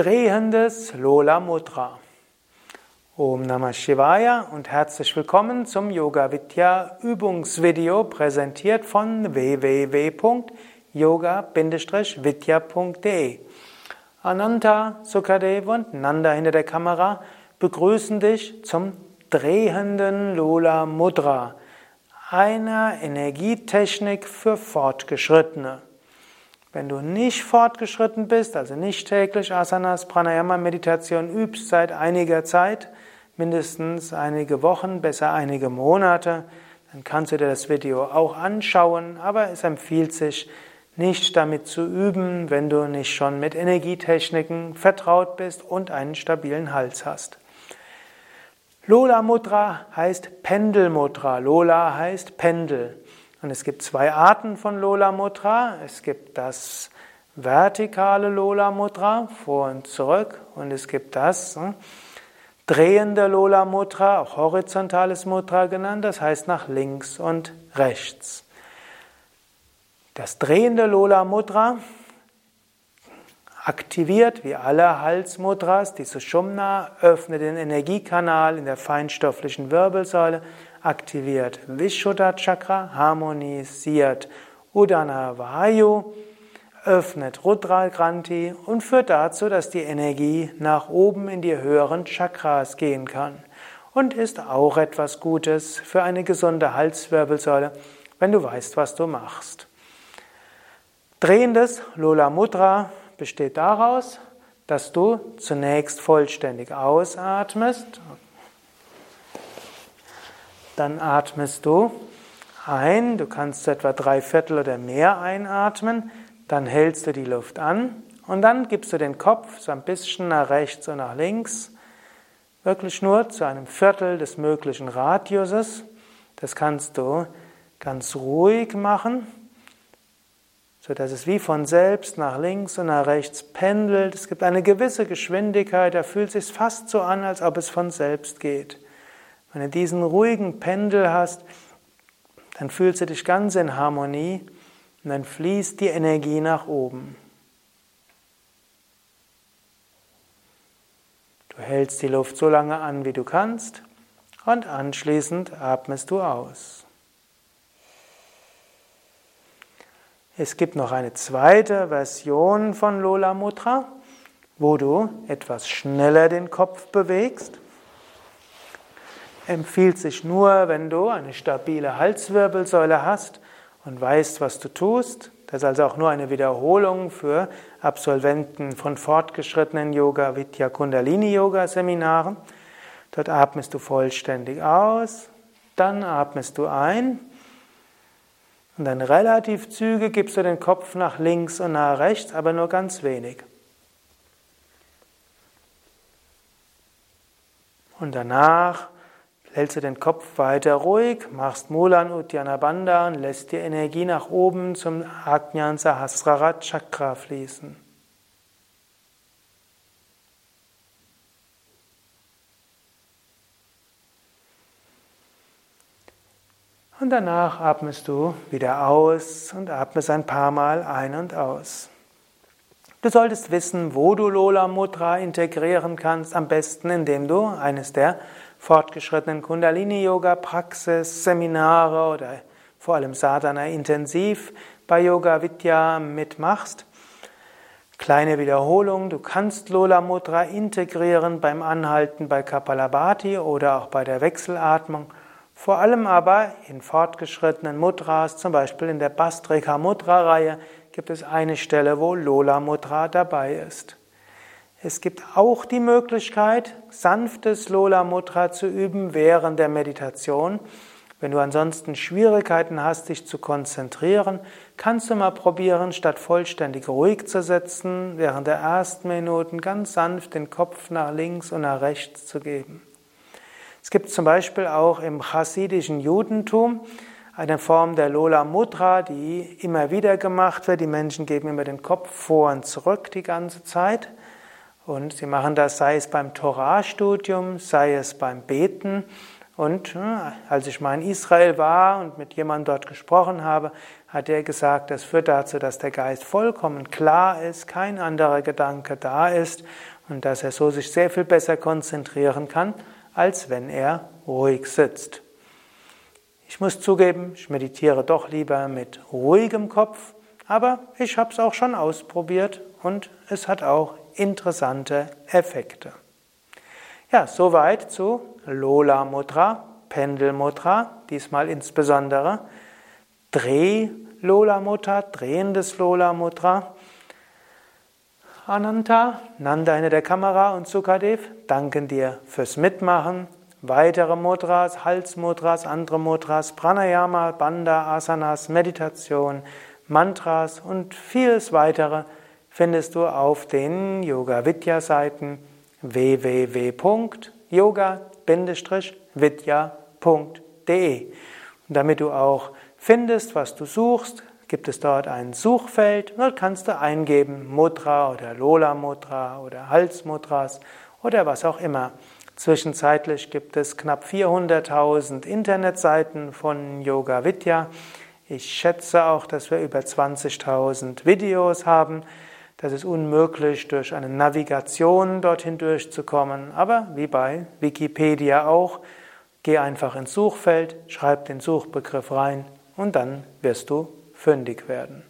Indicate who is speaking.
Speaker 1: Drehendes Lola Mudra. Om Namah Shivaya und herzlich willkommen zum Yoga Vidya Übungsvideo präsentiert von www.yoga-vidya.de. Ananta, Sukadev und Nanda hinter der Kamera begrüßen dich zum drehenden Lola Mudra, einer Energietechnik für Fortgeschrittene. Wenn du nicht fortgeschritten bist, also nicht täglich Asanas, Pranayama, Meditation übst seit einiger Zeit, mindestens einige Wochen, besser einige Monate, dann kannst du dir das Video auch anschauen, aber es empfiehlt sich, nicht damit zu üben, wenn du nicht schon mit Energietechniken vertraut bist und einen stabilen Hals hast. Lola Mudra heißt Pendelmudra. Lola heißt Pendel. Und es gibt zwei Arten von Lola Mudra. Es gibt das vertikale Lola Mudra, vor und zurück, und es gibt das hm, drehende Lola Mudra, auch horizontales Mudra genannt, das heißt nach links und rechts. Das drehende Lola Mudra aktiviert wie alle Halsmudras die Sushumna, öffnet den Energiekanal in der feinstofflichen Wirbelsäule, aktiviert Vishuddha Chakra, harmonisiert Udana Vayu, öffnet Rudra Granthi und führt dazu, dass die Energie nach oben in die höheren Chakras gehen kann. Und ist auch etwas Gutes für eine gesunde Halswirbelsäule, wenn du weißt, was du machst. Drehendes Lola Mudra besteht daraus, dass du zunächst vollständig ausatmest. Dann atmest du ein, du kannst etwa drei Viertel oder mehr einatmen, dann hältst du die Luft an und dann gibst du den Kopf so ein bisschen nach rechts und nach links, wirklich nur zu einem Viertel des möglichen Radiuses. Das kannst du ganz ruhig machen, sodass es wie von selbst nach links und nach rechts pendelt. Es gibt eine gewisse Geschwindigkeit, da fühlt es sich fast so an, als ob es von selbst geht. Wenn du diesen ruhigen Pendel hast, dann fühlst du dich ganz in Harmonie und dann fließt die Energie nach oben. Du hältst die Luft so lange an, wie du kannst und anschließend atmest du aus. Es gibt noch eine zweite Version von Lola Mudra, wo du etwas schneller den Kopf bewegst empfiehlt sich nur, wenn du eine stabile Halswirbelsäule hast und weißt, was du tust. Das ist also auch nur eine Wiederholung für Absolventen von fortgeschrittenen Yoga, Vidya Kundalini Yoga Seminaren. Dort atmest du vollständig aus, dann atmest du ein und dann relativ zügig gibst du den Kopf nach links und nach rechts, aber nur ganz wenig. Und danach Hältst du den Kopf weiter ruhig, machst Mulan Uddiyana Bandha und lässt die Energie nach oben zum Ajnan Sahasrara Chakra fließen. Und danach atmest du wieder aus und atmest ein paar Mal ein und aus. Du solltest wissen, wo du Lola Mudra integrieren kannst, am besten indem du eines der fortgeschrittenen Kundalini-Yoga-Praxis, Seminare oder vor allem Sadhana intensiv bei Yoga Vidya mitmachst. Kleine Wiederholung, du kannst Lola Mudra integrieren beim Anhalten bei Kapalabhati oder auch bei der Wechselatmung, vor allem aber in fortgeschrittenen Mudras, zum Beispiel in der Bastrika Mudra Reihe, gibt es eine Stelle, wo Lola Mudra dabei ist. Es gibt auch die Möglichkeit, sanftes Lola Mudra zu üben während der Meditation. Wenn du ansonsten Schwierigkeiten hast, dich zu konzentrieren, kannst du mal probieren, statt vollständig ruhig zu sitzen, während der ersten Minuten ganz sanft den Kopf nach links und nach rechts zu geben. Es gibt zum Beispiel auch im chassidischen Judentum eine Form der Lola Mudra, die immer wieder gemacht wird. Die Menschen geben immer den Kopf vor und zurück die ganze Zeit. Und sie machen das, sei es beim Torah-Studium, sei es beim Beten Und äh, als ich mal in Israel war und mit jemandem dort gesprochen habe, hat er gesagt, das führt dazu, dass der Geist vollkommen klar ist, kein anderer Gedanke da ist und dass er so sich sehr viel besser konzentrieren kann, als wenn er ruhig sitzt. Ich muss zugeben, ich meditiere doch lieber mit ruhigem Kopf, aber ich habe es auch schon ausprobiert und es hat auch interessante Effekte. Ja, soweit zu Lola Mudra, Pendel Mudra, diesmal insbesondere Dreh Lola Mudra, drehendes Lola Mudra. Ananta, Nanda hinter der Kamera und Sukadev danken dir fürs Mitmachen. Weitere Mudras, Halsmudras, andere Mudras, Pranayama, Banda, Asanas, Meditation, Mantras und vieles weitere findest du auf den Yoga Vidya Seiten www.yoga-vidya.de. Damit du auch findest, was du suchst, gibt es dort ein Suchfeld dort kannst du eingeben Mudra oder Lola Mudra oder Halsmudras oder was auch immer. Zwischenzeitlich gibt es knapp 400.000 Internetseiten von Yoga Vidya. Ich schätze auch, dass wir über 20.000 Videos haben. Das ist unmöglich, durch eine Navigation dorthin durchzukommen. Aber wie bei Wikipedia auch, geh einfach ins Suchfeld, schreib den Suchbegriff rein und dann wirst du fündig werden.